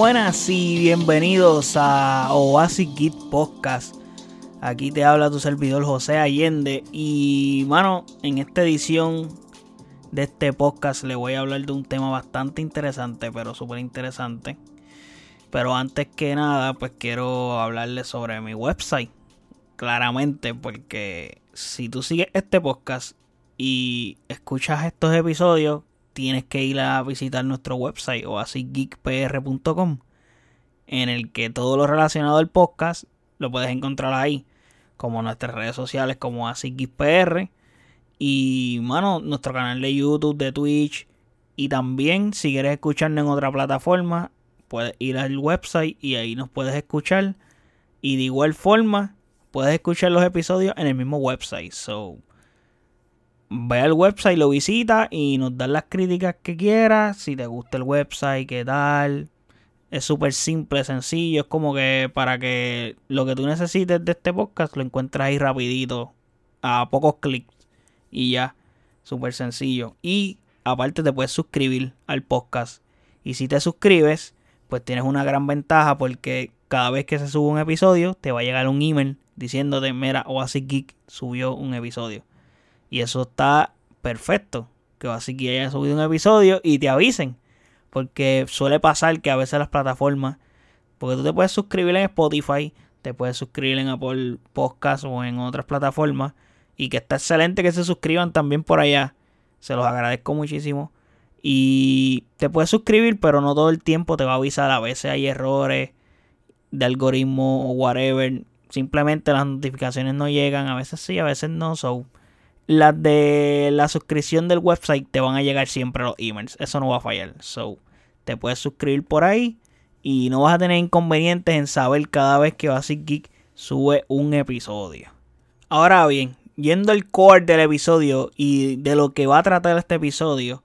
buenas y bienvenidos a Oasis Git Podcast. Aquí te habla tu servidor José Allende y mano, en esta edición de este podcast le voy a hablar de un tema bastante interesante, pero súper interesante. Pero antes que nada, pues quiero hablarle sobre mi website. Claramente, porque si tú sigues este podcast y escuchas estos episodios, tienes que ir a visitar nuestro website o así geekpr.com en el que todo lo relacionado al podcast lo puedes encontrar ahí, como nuestras redes sociales como así geekpr y mano, nuestro canal de YouTube, de Twitch y también si quieres escucharnos en otra plataforma, puedes ir al website y ahí nos puedes escuchar y de igual forma puedes escuchar los episodios en el mismo website. So, ve al website, lo visita y nos das las críticas que quieras. Si te gusta el website, qué tal. Es súper simple, sencillo. Es como que para que lo que tú necesites de este podcast lo encuentres ahí rapidito. A pocos clics. Y ya. Súper sencillo. Y aparte te puedes suscribir al podcast. Y si te suscribes, pues tienes una gran ventaja porque cada vez que se sube un episodio te va a llegar un email diciéndote, mira, Oasis Geek subió un episodio. Y eso está perfecto. Que así que haya subido un episodio y te avisen. Porque suele pasar que a veces las plataformas. Porque tú te puedes suscribir en Spotify, te puedes suscribir en Apple Podcast o en otras plataformas. Y que está excelente que se suscriban también por allá. Se los agradezco muchísimo. Y te puedes suscribir, pero no todo el tiempo te va a avisar. A veces hay errores de algoritmo o whatever. Simplemente las notificaciones no llegan. A veces sí, a veces no. So, las de la suscripción del website te van a llegar siempre los emails. Eso no va a fallar. So, te puedes suscribir por ahí y no vas a tener inconvenientes en saber cada vez que Basic Geek sube un episodio. Ahora bien, yendo al core del episodio y de lo que va a tratar este episodio,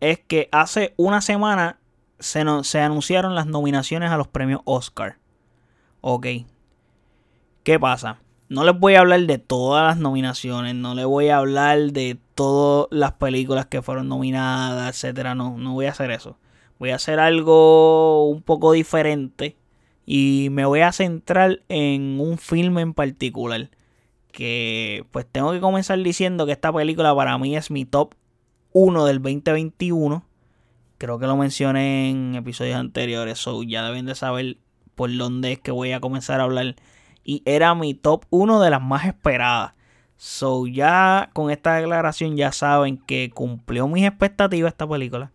es que hace una semana se, se anunciaron las nominaciones a los premios Oscar. Ok. ¿Qué pasa? No les voy a hablar de todas las nominaciones, no les voy a hablar de todas las películas que fueron nominadas, etcétera. No, no voy a hacer eso. Voy a hacer algo un poco diferente y me voy a centrar en un filme en particular. Que pues tengo que comenzar diciendo que esta película para mí es mi top 1 del 2021. Creo que lo mencioné en episodios anteriores, so ya deben de saber por dónde es que voy a comenzar a hablar y era mi top 1 de las más esperadas. So ya con esta declaración ya saben que cumplió mis expectativas esta película.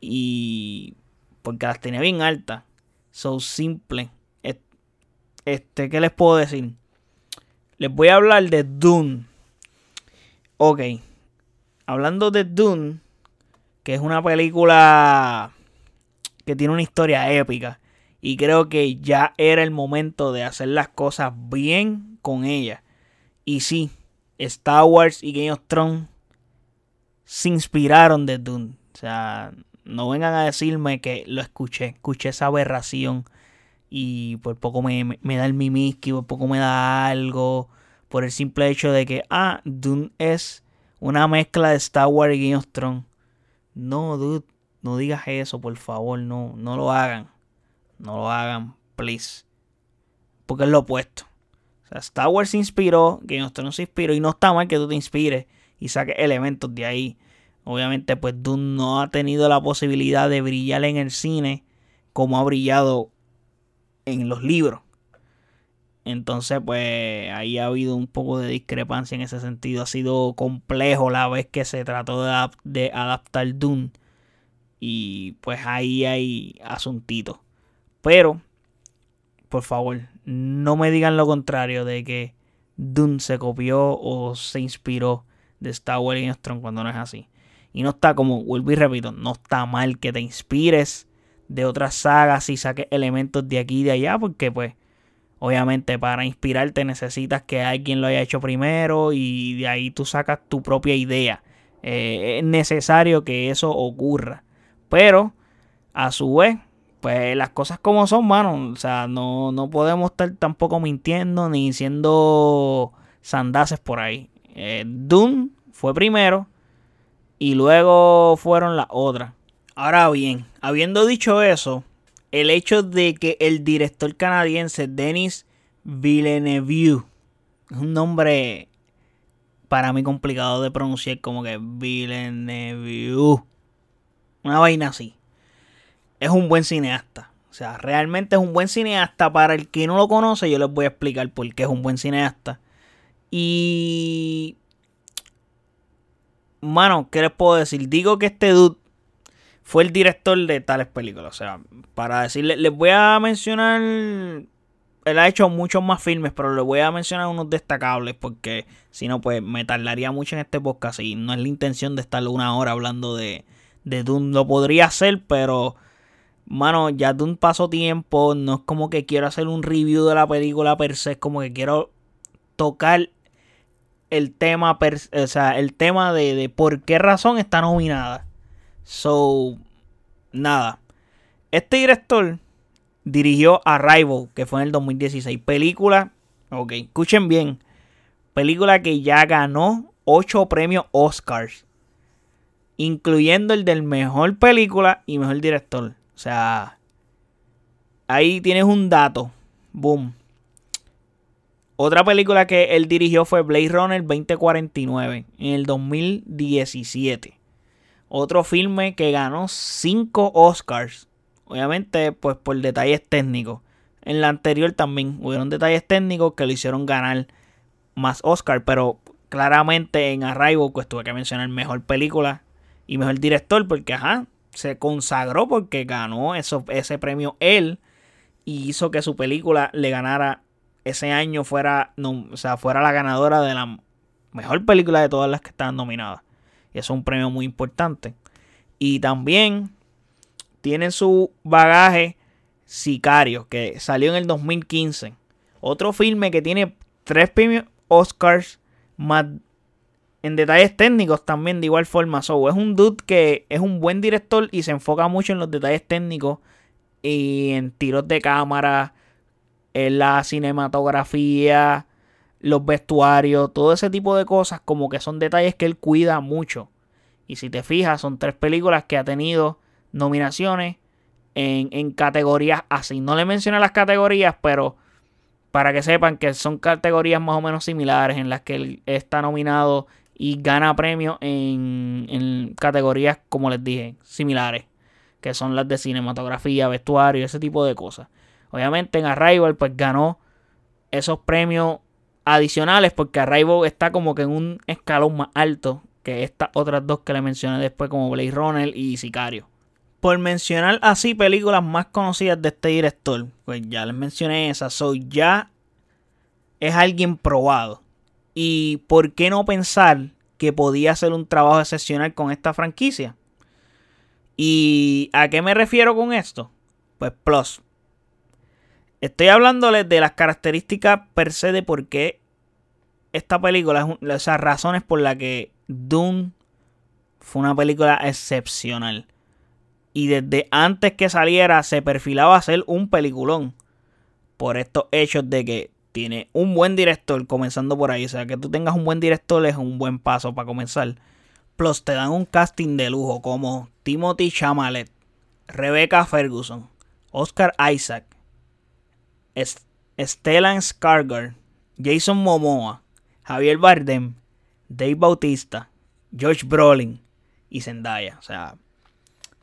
Y porque las tenía bien altas. So simple. Este, ¿qué les puedo decir? Les voy a hablar de Dune. Ok. Hablando de Dune, que es una película que tiene una historia épica. Y creo que ya era el momento de hacer las cosas bien con ella. Y sí, Star Wars y Game of Thrones se inspiraron de Dune. O sea, no vengan a decirme que lo escuché. Escuché esa aberración. Y por poco me, me da el mimiski, por poco me da algo. Por el simple hecho de que, ah, Dune es una mezcla de Star Wars y Game of Thrones. No, dude, no digas eso, por favor, no, no lo hagan. No lo hagan, please. Porque es lo opuesto. O sea, Star Wars se inspiró, Game of Thrones se inspiró y no está mal que tú te inspires y saques elementos de ahí. Obviamente, pues Dune no ha tenido la posibilidad de brillar en el cine como ha brillado en los libros. Entonces, pues ahí ha habido un poco de discrepancia en ese sentido. Ha sido complejo la vez que se trató de, adaptar Dune. Y pues ahí hay asuntitos. Pero, por favor, no me digan lo contrario de que Dune se copió o se inspiró de Star Wars y Strong cuando no es así. Y no está como, vuelvo y repito, no está mal que te inspires de otras sagas y saques elementos de aquí y de allá, porque pues obviamente para inspirarte necesitas que alguien lo haya hecho primero y de ahí tú sacas tu propia idea. Eh, es necesario que eso ocurra. Pero a su vez pues las cosas como son, mano. O sea, no, no podemos estar tampoco mintiendo ni siendo sandaces por ahí. Eh, Dune fue primero y luego fueron las otras. Ahora bien, habiendo dicho eso, el hecho de que el director canadiense Denis Villeneuve, es un nombre para mí complicado de pronunciar, como que Villeneuve, una vaina así, es un buen cineasta. O sea, realmente es un buen cineasta. Para el que no lo conoce, yo les voy a explicar por qué es un buen cineasta. Y. Mano, ¿qué les puedo decir? Digo que este dude fue el director de tales películas. O sea, para decirles, les voy a mencionar. Él ha hecho muchos más filmes, pero les voy a mencionar unos destacables porque si no, pues me tardaría mucho en este podcast y no es la intención de estar una hora hablando de, de Dune. Lo podría hacer, pero, mano, ya Dune pasó tiempo. No es como que quiero hacer un review de la película per se, es como que quiero tocar el tema, o sea, el tema de, de por qué razón está nominada. So, nada. Este director dirigió Arrival, que fue en el 2016. Película, ok, escuchen bien. Película que ya ganó 8 premios Oscars. Incluyendo el del mejor película y mejor director. O sea, ahí tienes un dato. Boom. Otra película que él dirigió fue Blade Runner 2049 en el 2017. Otro filme que ganó 5 Oscars. Obviamente, pues por detalles técnicos. En la anterior también hubieron detalles técnicos que le hicieron ganar más Oscar. Pero claramente en Arrival, pues tuve que mencionar mejor película y mejor director. Porque, ajá, se consagró porque ganó eso, ese premio él. Y hizo que su película le ganara ese año fuera, no, sea, fuera la ganadora de la mejor película de todas las que están nominadas. Y es un premio muy importante. Y también tiene su bagaje Sicario, que salió en el 2015. Otro filme que tiene tres premios Oscars más en detalles técnicos también de igual forma. So, es un dude que es un buen director y se enfoca mucho en los detalles técnicos y en tiros de cámara, en la cinematografía, los vestuarios, todo ese tipo de cosas, como que son detalles que él cuida mucho. Y si te fijas, son tres películas que ha tenido nominaciones en, categorías así. No le mencioné las categorías, pero para que sepan que son categorías más o menos similares en las que él está nominado y gana premios en, en categorías, como les dije, similares, que son las de cinematografía, vestuario, ese tipo de cosas. Obviamente en Arrival pues ganó esos premios adicionales porque Arrival está como que en un escalón más alto que estas otras dos que le mencioné después como Blade Runner y Sicario. Por mencionar así películas más conocidas de este director, pues ya les mencioné esas, soy ya es alguien probado. Y por qué no pensar que podía hacer un trabajo excepcional con esta franquicia. ¿Y a qué me refiero con esto? Pues plus, Estoy hablándoles de las características per se de por qué esta película, esas razones por las que Dune fue una película excepcional. Y desde antes que saliera se perfilaba a ser un peliculón. Por estos hechos de que tiene un buen director comenzando por ahí. O sea, que tú tengas un buen director es un buen paso para comenzar. Plus te dan un casting de lujo como Timothy Chamalet, Rebecca Ferguson, Oscar Isaac, Stellan Skarsgård, Jason Momoa, Javier Bardem, Dave Bautista, George Brolin y Zendaya. O sea,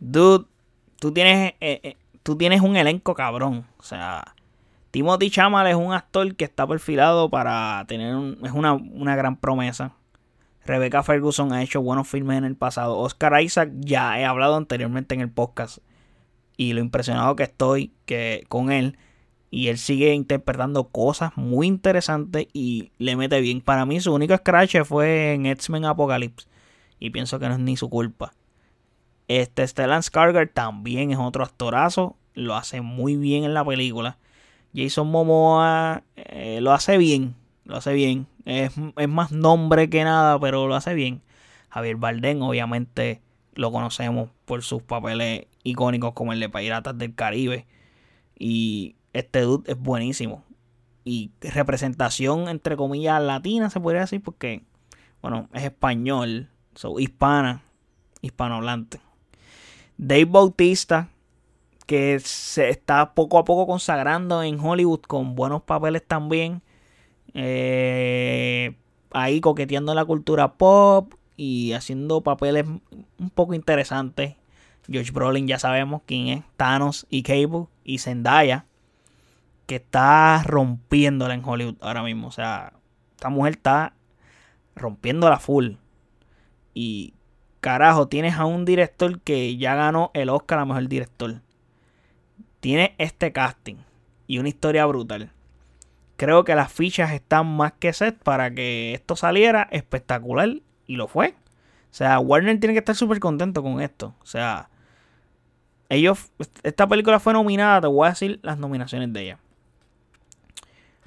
dude, tú tienes, eh, eh, tú tienes un elenco cabrón. O sea, Timothy Chalamet es un actor que está perfilado para tener es una, una gran promesa. Rebecca Ferguson ha hecho buenos filmes en el pasado. Oscar Isaac ya he hablado anteriormente en el podcast. Y lo impresionado que estoy que, con él. Y él sigue interpretando cosas muy interesantes y le mete bien. Para mí su único scratch fue en X-Men Apocalypse. Y pienso que no es ni su culpa. Este Stellan Skarsgård también es otro actorazo. Lo hace muy bien en la película. Jason Momoa eh, lo hace bien. Lo hace bien. Es, es, más nombre que nada, pero lo hace bien. Javier Bardem, obviamente, lo conocemos por sus papeles icónicos como el de Piratas del Caribe. Y este dude es buenísimo. Y representación, entre comillas, latina, se podría decir, porque, bueno, es español, so, hispana, hispanohablante. Dave Bautista, que se está poco a poco consagrando en Hollywood con buenos papeles también. Eh, ahí coqueteando la cultura pop y haciendo papeles un poco interesantes. George Brolin ya sabemos quién es, Thanos y Cable y Zendaya, que está rompiéndola en Hollywood ahora mismo. O sea, esta mujer está rompiéndola full. Y carajo, tienes a un director que ya ganó el Oscar a mejor director. Tiene este casting y una historia brutal. Creo que las fichas están más que set para que esto saliera espectacular y lo fue. O sea, Warner tiene que estar súper contento con esto. O sea, ellos, esta película fue nominada, te voy a decir las nominaciones de ella.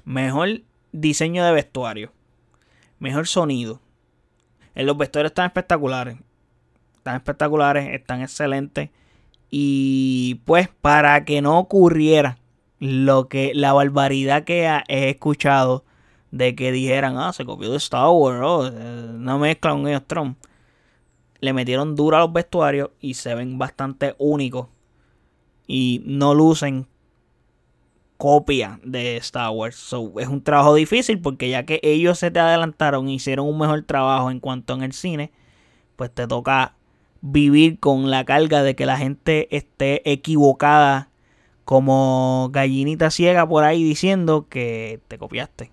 Mejor diseño de vestuario. Mejor sonido. En los vestuarios están espectaculares. Están espectaculares, están excelentes. Y pues para que no ocurriera lo que la barbaridad que he escuchado de que dijeran, ah, se copió de Star Wars, oh, eh, no mezcla un ellos Trump. Le metieron duro a los vestuarios y se ven bastante únicos y no lucen copia de Star Wars. Es un trabajo difícil porque ya que ellos se te adelantaron hicieron un mejor trabajo en cuanto en el cine, pues te toca vivir con la carga de que la gente esté equivocada como gallinita ciega por ahí diciendo que te copiaste.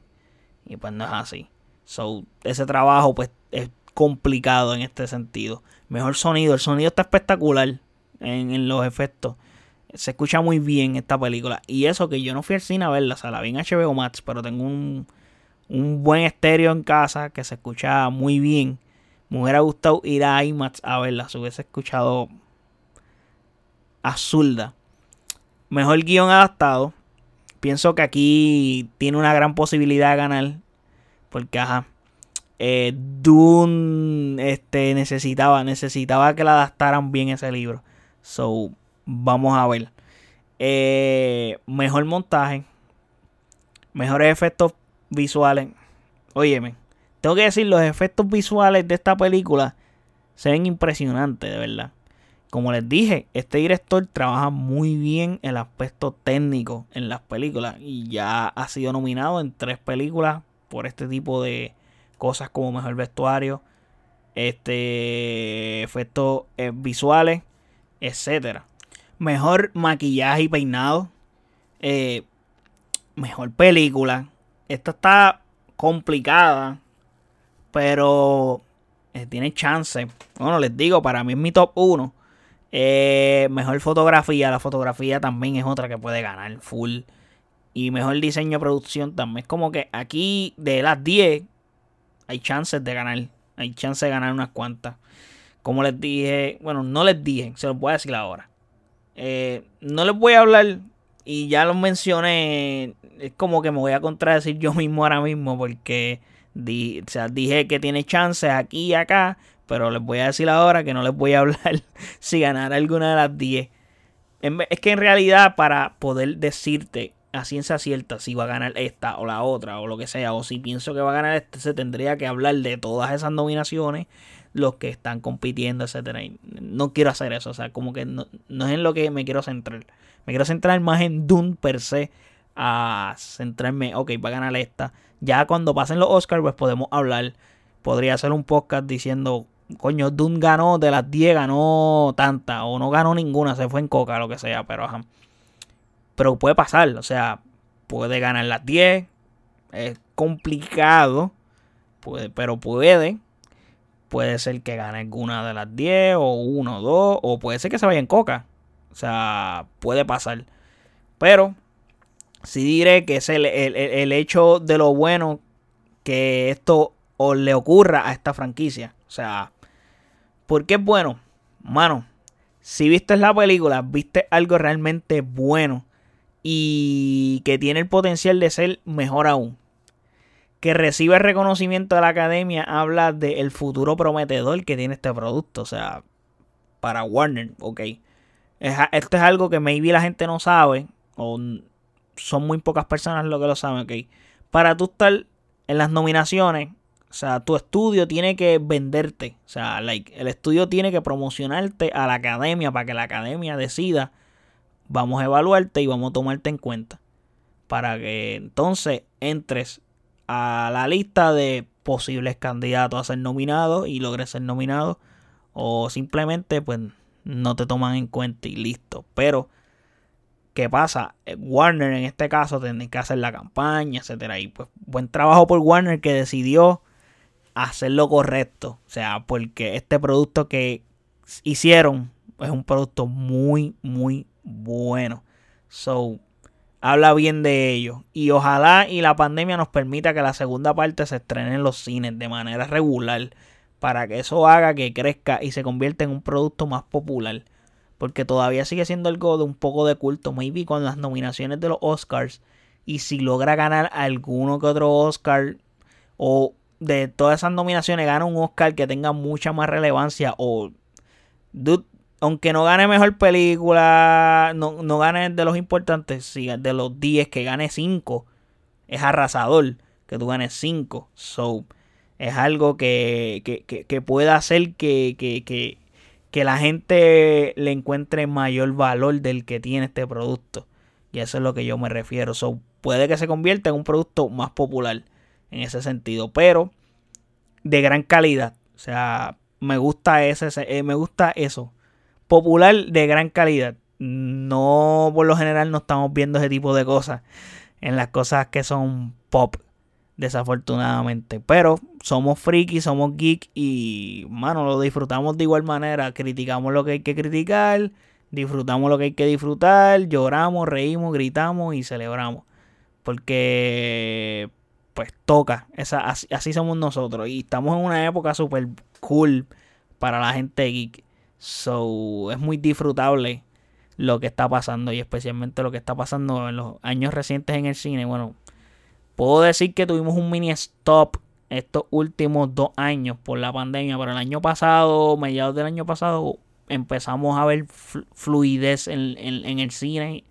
Y pues no es así. So, ese trabajo pues es complicado en este sentido. Mejor sonido, el sonido está espectacular en, en los efectos se escucha muy bien esta película. Y eso que yo no fui al cine a verla, o sea, la vi en HBO Max, pero tengo un, un buen estéreo en casa que se escucha muy bien. Me hubiera gustado ir a IMAX a verla, se hubiese escuchado azulda. Mejor guion adaptado. Pienso que aquí tiene una gran posibilidad de ganar. Porque, ajá. Eh, Dune este, necesitaba, necesitaba que la adaptaran bien ese libro. So, Vamos a ver. Eh, mejor montaje. Mejores efectos visuales. Óyeme. Tengo que decir, los efectos visuales de esta película se ven impresionantes, de verdad. Como les dije, este director trabaja muy bien el aspecto técnico en las películas y ya ha sido nominado en tres películas por este tipo de cosas como mejor vestuario, este efectos eh, visuales, etcétera mejor maquillaje y peinado, eh, mejor película. Esta está complicada, pero eh, tiene chance. Bueno, les digo, para mí es mi top 1. Eh, mejor fotografía, la fotografía también es otra que puede ganar full. Y mejor diseño de producción también. Es como que aquí de las 10 hay chances de ganar. Hay chances de ganar unas cuantas. Como les dije, bueno, no les dije, se los voy a decir ahora. Eh, no les voy a hablar y ya lo mencioné. Es como que me voy a contradecir yo mismo ahora mismo porque dije que tiene chances aquí y acá. Pero les voy a decir ahora que no les voy a hablar si ganar alguna de las 10. Es que en realidad para poder decirte a ciencia cierta si va a ganar esta o la otra o lo que sea, o si pienso que va a ganar este, se tendría que hablar de todas esas nominaciones, los que están compitiendo, etcétera. no quiero hacer eso, o sea, como que no, es en lo que me quiero centrar. Me quiero centrar más en Dune per se, a centrarme, ok, va a ganar esta. Ya cuando pasen los Oscars, pues podemos hablar. Podría hacer un podcast diciendo, coño, Dune ganó, de las 10 ganó tanta, o no ganó ninguna, se fue en coca, lo que sea, pero ajá. Pero puede pasar, o sea, puede ganar las 10, es complicado, puede, pero puede. Puede ser que gane alguna de las 10 o 1 o 2 o puede ser que se vaya en coca. O sea, puede pasar. Pero sí diré que es el, hecho de lo bueno que esto le ocurra a esta franquicia. O sea, ¿por qué es bueno? Mano, si viste la película, viste algo realmente bueno y que tiene el potencial de ser mejor aún que recibe el reconocimiento de la academia habla del futuro prometedor que tiene este producto. O sea, para Warner, ok. esto es algo que maybe la gente no sabe, o son muy pocas personas lo que lo saben, ok. Para tú estar en las nominaciones, o sea, tu estudio tiene que venderte. O sea, like, el estudio tiene que promocionarte a la academia para que la academia decida, vamos a evaluarte y vamos a tomarte en cuenta. Para que entonces entres a la lista de posibles candidatos a ser nominados y logres ser nominado. O simplemente pues no te toman en cuenta y listo. Pero, ¿qué pasa? Eh, Warner en este caso tiene que hacer la campaña, etcétera. Y pues buen trabajo por Warner que decidió hacer lo correcto. O sea, porque este producto que hicieron es un producto muy, muy bueno. So, habla bien de ello. Y ojalá y la pandemia nos permita que la segunda parte se estrene en los cines de manera regular. Para que eso haga que crezca y se convierta en un producto más popular. Porque todavía sigue siendo algo de un poco de culto. Maybe con las nominaciones de los Oscars. Y si logra ganar alguno que otro Oscar. O de todas esas nominaciones gana un Oscar que tenga mucha más relevancia. O dude, aunque no gane mejor película, no, no gane de los importantes, si de los 10 que gane 5, es arrasador que tú ganes 5. So, es algo que, que, que, puede hacer que, que, la gente le encuentre mayor valor del que tiene este producto. Y eso es lo que yo me refiero. So, puede que se convierta en un producto más popular en ese sentido, pero de gran calidad. O sea, me gusta ese, eh, me gusta eso. Popular de gran calidad. No, por lo general, no estamos viendo ese tipo de cosas en las cosas que son pop, desafortunadamente. Pero somos friki, somos geek y, mano, lo disfrutamos de igual manera. Criticamos lo que hay que criticar, disfrutamos lo que hay que disfrutar, lloramos, reímos, gritamos y celebramos. Porque, pues, toca. Esa, así, así somos nosotros. Y estamos en una época súper cool para la gente geek. So, es muy disfrutable lo que está pasando y especialmente lo que está pasando en los años recientes en el cine. Bueno, puedo decir que tuvimos un mini stop estos últimos dos años por la pandemia, pero el año pasado, mediados del año pasado, empezamos a ver fluidez en, el cine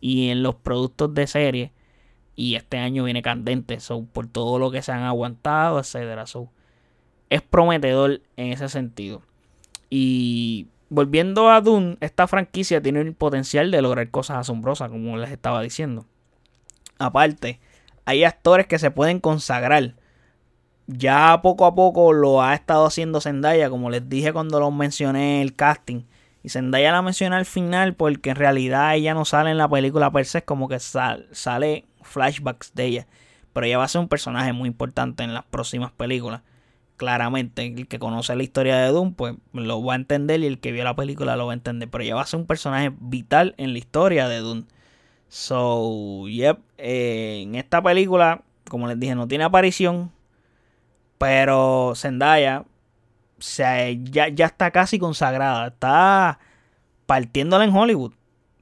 y en los productos de serie. Y este año viene candente, so, por todo lo que se han aguantado, etcétera. Es prometedor en ese sentido. Y volviendo a Dune, esta franquicia tiene el potencial de lograr cosas asombrosas, como les estaba diciendo. Aparte, hay actores que se pueden consagrar. Ya poco a poco lo ha estado haciendo Zendaya, como les dije cuando lo mencioné el casting. Y Zendaya la mencioné al final porque en realidad ella no sale en la película per se, como que sale flashbacks de ella. Pero ella va a ser un personaje muy importante en las próximas películas claramente el que conoce la historia de Doom pues lo va a entender y el que vio la película lo va a entender pero ella va a ser un personaje vital en la historia de Doom so yep eh, en esta película como les dije no tiene aparición pero Zendaya ya, ya está casi consagrada está partiéndola en Hollywood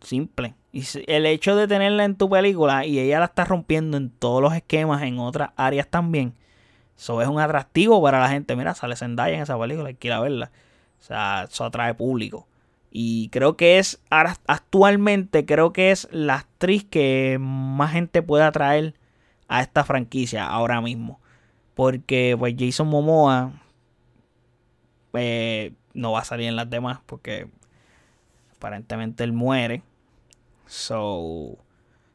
simple y el hecho de tenerla en tu película y ella la está rompiendo en todos los esquemas en otras áreas también eso es un atractivo para la gente. Mira, sale Zendaya en esa película, hay que ir a verla. O sea, eso atrae público. Y creo que es, ahora, actualmente, creo que es la actriz que más gente puede atraer a esta franquicia ahora mismo. Porque, pues, Jason Momoa eh, no va a salir en las demás porque aparentemente él muere. So,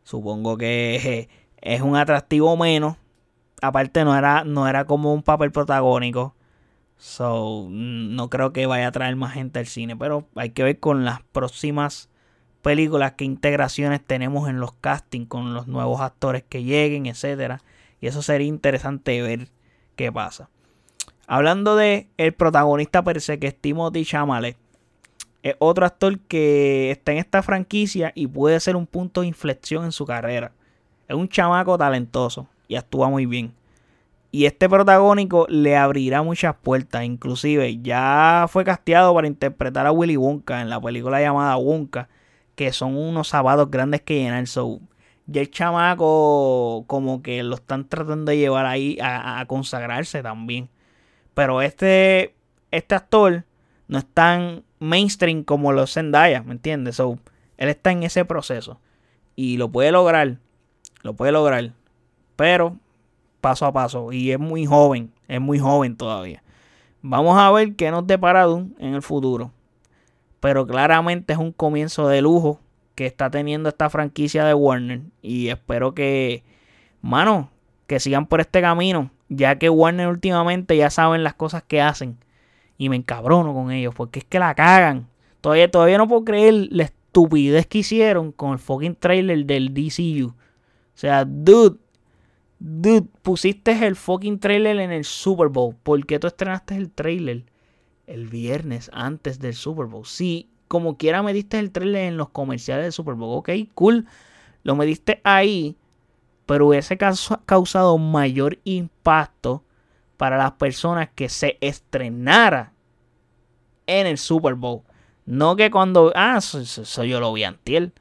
supongo que es un atractivo menos aparte no era, no era como un papel protagónico. So, no creo que vaya a traer más gente al cine. Pero hay que ver con las próximas películas qué integraciones tenemos en los castings con los nuevos actores que lleguen, etcétera. Y eso sería interesante ver qué pasa. Hablando de el protagonista per se, que es Timothy Chalamet, es otro actor que está en esta franquicia y puede ser un punto de inflexión en su carrera. Es un chamaco talentoso y actúa muy bien. Y este protagónico le abrirá muchas puertas. Inclusive ya fue casteado para interpretar a Willy Wonka en la película llamada Wonka. Que son unos sábados grandes que llenan. So, ya el chamaco como que lo están tratando de llevar ahí a, consagrarse también. Pero este, este actor no es tan mainstream como los Zendaya, ¿me entiendes? So, él está en ese proceso. Y lo puede lograr. Lo puede lograr. Pero paso a paso. Y es muy joven, es muy joven todavía. Vamos a ver qué nos depara Doom en el futuro. Pero claramente es un comienzo de lujo que está teniendo esta franquicia de Warner. Y espero que, mano, que sigan por este camino. Ya que Warner últimamente ya saben las cosas que hacen. Y me encabrono con ellos. Porque es que la cagan. Todavía, todavía no puedo creer la estupidez que hicieron con el fucking trailer del DCU. O sea, dude. Dude, pusiste el fucking trailer en el Super Bowl. ¿Por qué tú estrenaste el trailer el viernes antes del Super Bowl? Sí, como quiera me diste el trailer en los comerciales del Super Bowl. Ok, cool. Lo me diste ahí. Pero hubiese causado mayor impacto para las personas que se estrenara en el Super Bowl. No que cuando. Ah, eso, yo lo vi antiel.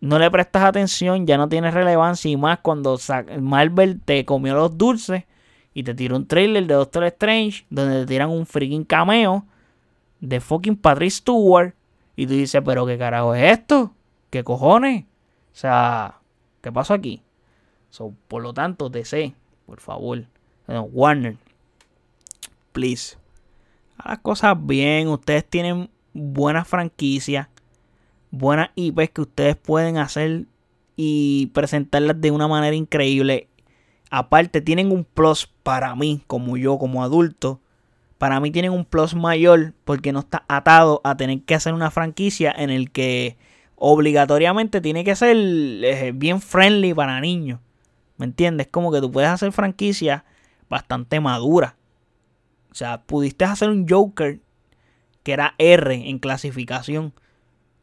No le prestas atención, ya no tiene relevancia. Y más cuando Marvel te comió los dulces y te tiró un trailer de Doctor Strange donde te tiran un freaking cameo de fucking Patrick Stewart y tú dices, pero ¿qué carajo es esto? ¿Qué cojones? O sea, ¿qué pasó aquí? por lo tanto, DC, por favor. Warner, please. Haz las cosas bien. Ustedes tienen buenas franquicias, buenas IPs que ustedes pueden hacer y presentarlas de una manera increíble. Aparte, tienen un plus para mí, como yo, como adulto, para mí tienen un plus mayor porque no está atado a tener que hacer una franquicia en el que obligatoriamente tiene que ser eh, bien friendly para niños. ¿Me entiendes? Como que tú puedes hacer franquicia bastante madura. O sea, pudiste hacer un Joker que era R en clasificación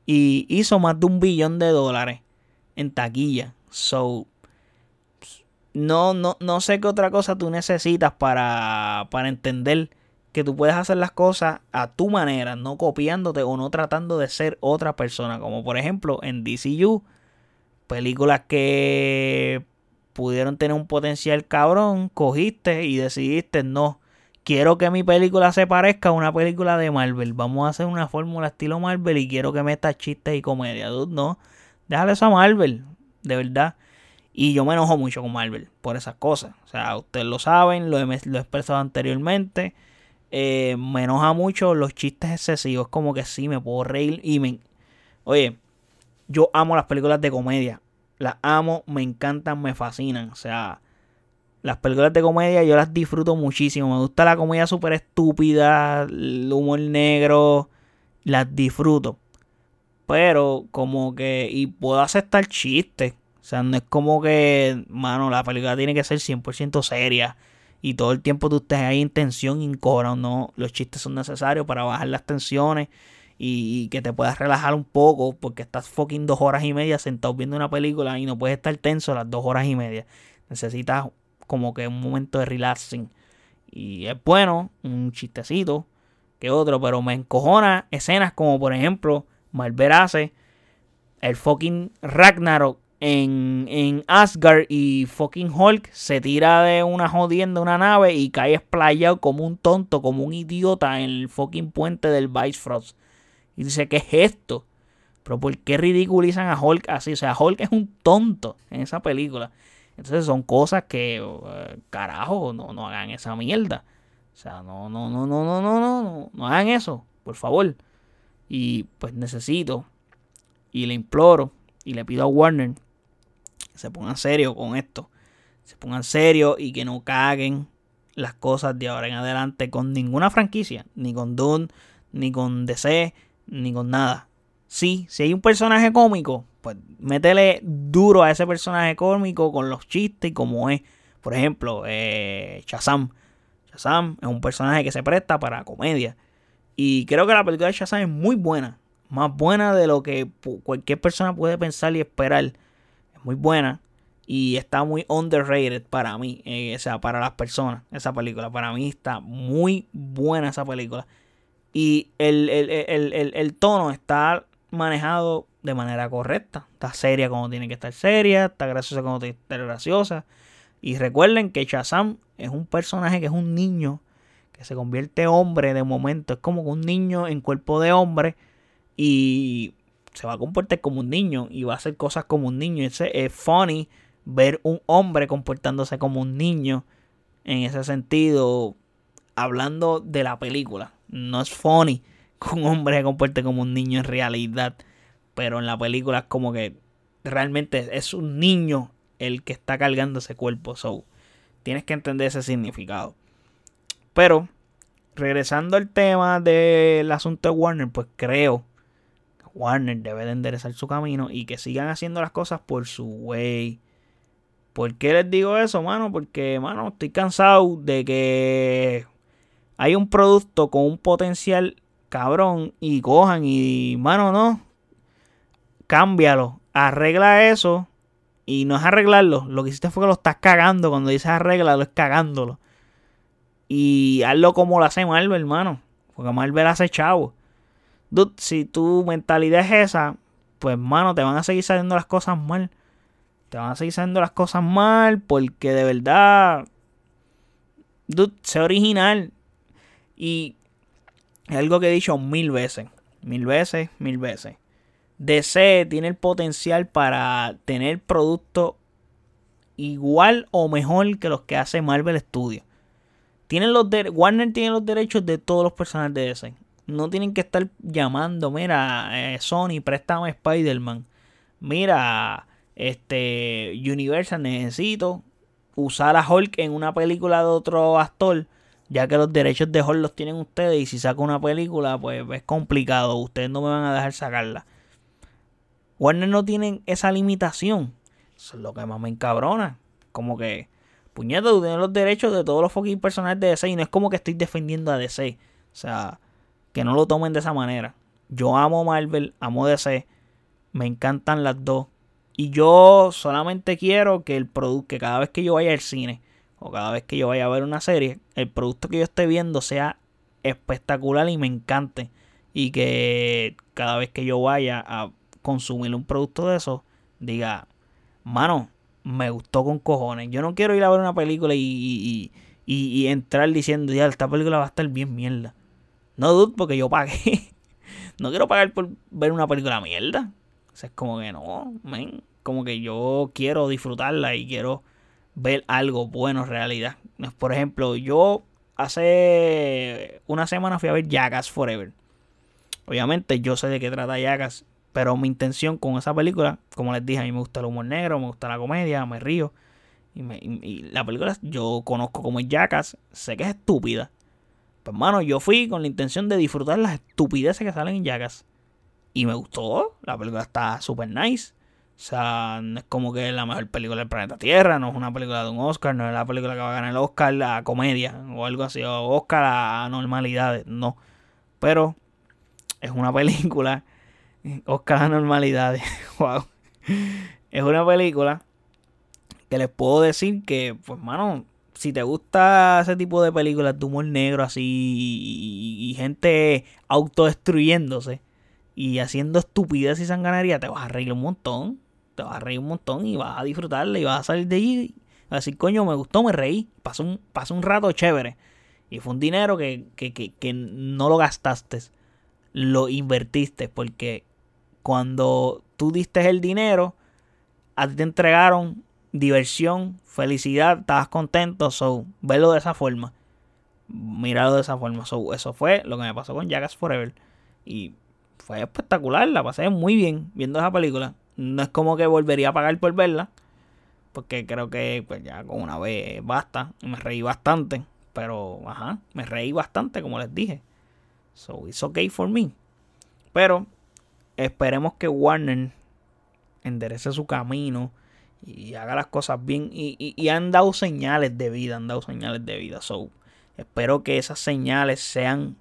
y hizo más de un billón de dólares en taquilla. So, no, no, no sé qué otra cosa tú necesitas para, para entender que tú puedes hacer las cosas a tu manera, no copiándote o no tratando de ser otra persona. Como por ejemplo en DCU, películas que pudieron tener un potencial cabrón, cogiste y decidiste no. Quiero que mi película se parezca a una película de Marvel. Vamos a hacer una fórmula estilo Marvel y quiero que meta chistes y comedia. no, déjale eso a Marvel, de verdad. Y yo me enojo mucho con Marvel por esas cosas. O sea, ustedes lo saben, lo he, lo he expresado anteriormente. Eh, me enoja mucho los chistes excesivos. Como que sí, me puedo reír y me... Oye, yo amo las películas de comedia. Las amo, me encantan, me fascinan. O sea, las películas de comedia yo las disfruto muchísimo. Me gusta la comedia súper estúpida, el humor negro. Las disfruto. Pero como que... Y puedo aceptar chistes. O sea, no es como que, mano, la película tiene que ser 100% seria y todo el tiempo tú estés ahí en tensión, o no. Los chistes son necesarios para bajar las tensiones y, que te puedas relajar un poco porque estás fucking dos horas y media sentado viendo una película y no puedes estar tenso las dos horas y media. Necesitas como que un momento de relaxing. Y es bueno, un chistecito que otro, pero me encojona escenas como por ejemplo Marvel hace el fucking Ragnarok en, en Asgard y fucking Hulk se tira de una jodienda una nave y cae explayado como un tonto, como un idiota en el fucking puente del Bifrost. Y dice, ¿qué es esto? Pero ¿por qué ridiculizan a Hulk así? O sea, Hulk es un tonto en esa película. Entonces son cosas que, uh, carajo, no, no hagan esa mierda. O sea, no, no, no, no, no, no, no, no, hagan eso, por favor. Y pues necesito y le imploro y le pido a Warner se pongan serio con esto. Se pongan serio y que no caguen las cosas de ahora en adelante con ninguna franquicia. Ni con Dune, ni con DC, ni con nada. Sí, si hay un personaje cómico, pues métele duro a ese personaje cómico con los chistes y como es. Por ejemplo, eh, Shazam. Shazam es un personaje que se presta para comedia. Y creo que la película de Shazam es muy buena. Más buena de lo que cualquier persona puede pensar y esperar muy buena y está muy underrated para mí, eh, o sea, para las personas, esa película. Para mí está muy buena esa película. Y el, el, tono está manejado de manera correcta. Está seria como tiene que estar seria, está graciosa como tiene que estar graciosa. Y recuerden que Shazam es un personaje que es un niño que se convierte hombre de momento. Es como un niño en cuerpo de hombre. Y se va a comportar como un niño y va a hacer cosas como un niño. Es funny ver un hombre comportándose como un niño en ese sentido, hablando de la película. No es funny un hombre se comporte como un niño en realidad. pero en la película es como que realmente es un niño el que está cargando ese cuerpo. So, tienes que entender ese significado. Pero, regresando al tema del asunto de Warner, pues creo que Warner debe de enderezar su camino y que sigan haciendo las cosas por su way. ¿Por qué les digo eso, mano? Porque, mano, estoy cansado de que hay un producto con un potencial cabrón y cojan y, mano, no. Cámbialo. Arregla eso y no es arreglarlo. Lo que hiciste fue que lo estás cagando. Cuando dices arreglarlo, es cagándolo. Y hazlo como lo hace Marvel, hermano. Porque Marvel hace chavo. Dude, si tu mentalidad es esa, pues, hermano, te van a seguir saliendo las cosas mal. Te van a seguir saliendo las cosas mal porque de verdad. Dude, sé original. Y es algo que he dicho mil veces. Mil veces, mil veces. DC tiene el potencial para tener productos igual o mejor que los que hace Marvel Studios. Tienen los Warner tiene los derechos de todos los personajes de DC. No tienen que estar llamando, mira, eh, Sony, préstame Spider-Man. Mira, este Universal, necesito usar a Hulk en una película de otro actor, ya que los derechos de Hulk los tienen ustedes y si saco una película, pues es complicado, ustedes no me van a dejar sacarla. Warner no tienen esa limitación. Eso es lo que más me encabrona. Como que, puñeta, tú tienes los derechos de todos los fucking personajes de DC y no es como que estoy defendiendo a DC. O sea, que no lo tomen de esa manera. Yo amo Marvel, amo DC, me encantan las dos. Y yo solamente quiero que el producto, que cada vez que yo vaya al cine o cada vez que yo vaya a ver una serie, el producto que yo esté viendo sea espectacular y me encante. Y que cada vez que yo vaya a consumir un producto de eso, diga, mano, me gustó con cojones. Yo no quiero ir a ver una película y, y, entrar diciendo, ya, esta película va a estar bien mierda. No dudo porque yo pagué. no quiero pagar por ver una película mierda. O sea, es como que no. Como que yo quiero disfrutarla y quiero ver algo bueno en realidad. Por ejemplo, yo hace una semana fui a ver Jackass Forever. Obviamente yo sé de qué trata Jackass pero mi intención con esa película, como les dije, a mí me gusta el humor negro, me gusta la comedia, me río. Y, la película yo conozco como Jackass, sé que es estúpida. Pues hermano, yo fui con la intención de disfrutar las estupideces que salen en Jackass. Y me gustó, la película está súper nice. O sea, no es como que es la mejor película del planeta Tierra, no es una película de un Oscar, no es la película que va a ganar el Oscar a comedia o algo así, o Oscar a normalidades, no. Pero es una película Oscar a normalidades. wow. Es una película que les puedo decir que, pues, mano, si te gusta ese tipo de películas de humor negro así y, gente autodestruyéndose y haciendo estupidez y sanganaría, te vas a reír un montón. Te vas a reír un montón y vas a disfrutarla y vas a salir de allí. A decir, coño, me gustó, me reí. Pasó un, pasó un rato chévere. Y fue un dinero que, que, que, que no lo gastaste. Lo invertiste porque cuando tú diste el dinero, a ti te entregaron diversión, felicidad, estabas contento, so, verlo de esa forma. Míralo de esa forma. So, eso fue lo que me pasó con Jackass Forever. Y fue espectacular, la pasé muy bien viendo esa película. No es como que volvería a pagar por verla, porque creo que pues ya con una vez basta. Me reí bastante, pero ajá, me reí bastante, como les dije. So it's okay for me. Pero Esperemos que Warner enderece su camino y haga las cosas bien. Y, han dado señales de vida, han dado señales de vida. So, espero que esas señales sean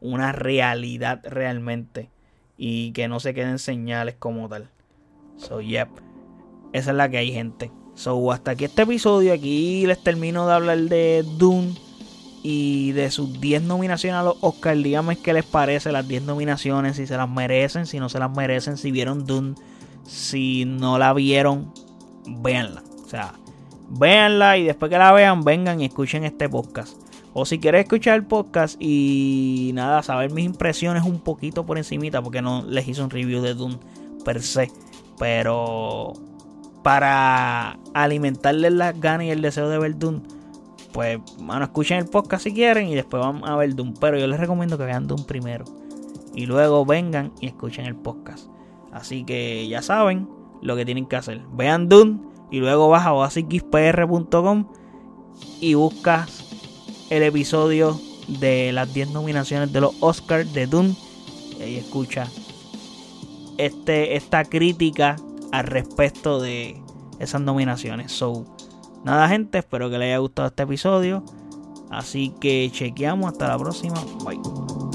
una realidad realmente y que no se queden señales como tal. So, yep. Esa es la que hay, gente. So, hasta aquí este episodio. Aquí les termino de hablar de Dune y de sus 10 nominaciones a los Oscars, díganme qué les parece las 10 nominaciones, si se las merecen, si no se las merecen, si vieron Dune, si no la vieron, véanla. O sea, véanla y después que la vean, vengan y escuchen este podcast. O si quieres escuchar el podcast y nada, saber mis impresiones un poquito por encimita, porque no les hice un review de Dune per se. Pero para alimentarles las ganas y el deseo de ver Dune pues, bueno, escuchen el podcast si quieren y después vamos a ver Doom. Pero yo les recomiendo que vean Doom primero. Y luego vengan y escuchen el podcast. Así que ya saben lo que tienen que hacer. Vean Dune y luego vas a oasispr.com y buscas el episodio de las 10 nominaciones de los Oscars de Dune. Y escucha este, esta crítica al respecto de esas nominaciones. So, nada gente, espero que les haya gustado este episodio. Así que chequeamos, hasta la próxima. Bye.